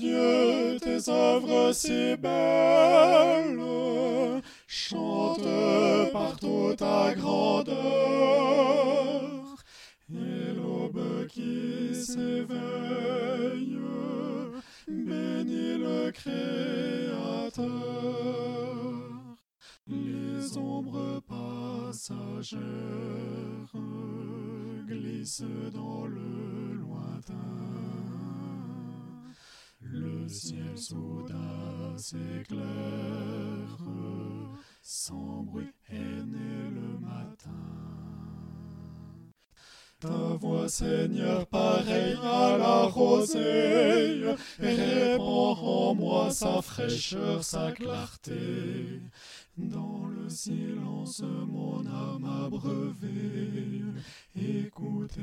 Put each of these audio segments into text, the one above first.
Dieu, tes œuvres si belles, chante partout ta grandeur. Et l'aube qui s'éveille, bénit le Créateur. Les ombres passagères glissent dans le lointain. Ciel soudain s'éclaire, sans bruit est né le matin. Ta voix, Seigneur, pareille à la rosée, répand en moi sa fraîcheur, sa clarté. Dans le silence, mon âme abreuvée, écoute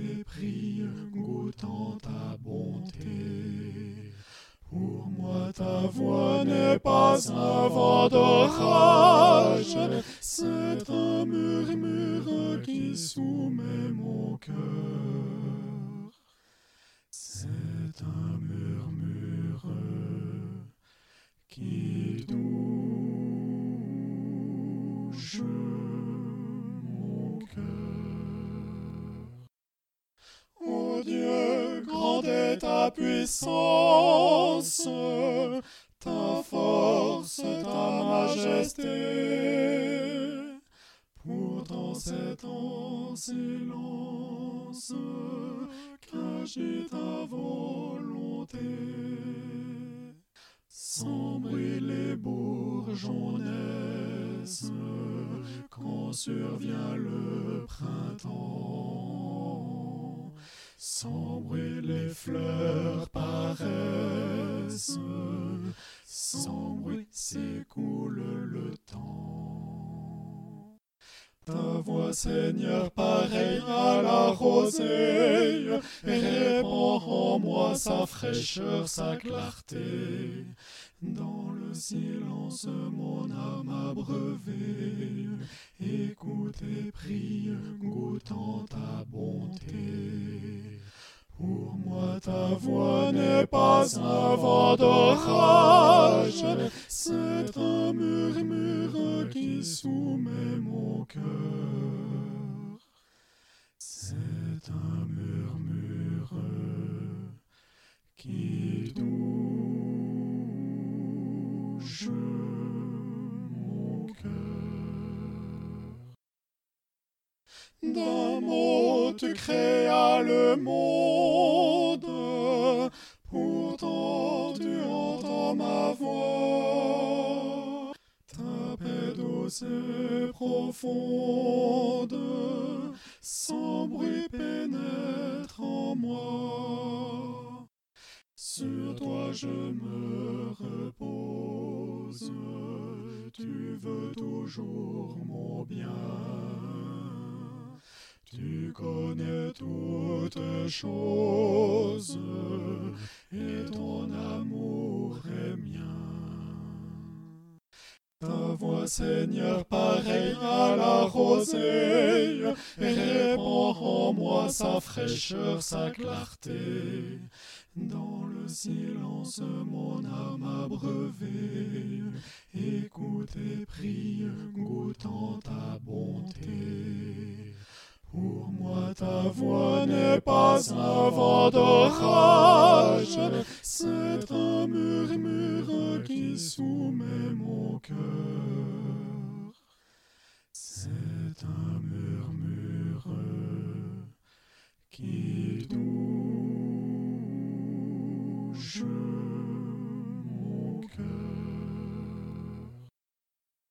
ta voix n'est pas un vent d'orage, c'est un murmure qui soumet mon cœur. C'est un murmure qui touche ta puissance, ta force, ta majesté. Pourtant c'est en silence qu'agit ta volonté. Sans bruit les bourgeons naissent quand survient le Sans bruit les fleurs paraissent, sans bruit s'écoule le temps. Ta voix, Seigneur, pareille à la rosée, répand en moi sa fraîcheur, sa clarté. Dans le silence, mon âme abreuvée, écoute et prie, goûtant ta bonté. Ta voix n'est pas un vent d'orage, c'est un murmure qui soumet mon cœur. C'est un murmure qui touche D'un mot tu créas le monde, pourtant tu entends ma voix. Ta paix douce et profonde, sans bruit pénètre en moi. Sur toi je me repose, tu veux toujours mon bien. Connais toutes choses, et ton amour est mien. Ta voix, Seigneur, pareille à la rosée, répand en moi sa fraîcheur, sa clarté. Dans le silence, mon âme abreuvée, voix n'est pas un vent d'orage, c'est un murmure qui soumet mon cœur. C'est un murmure qui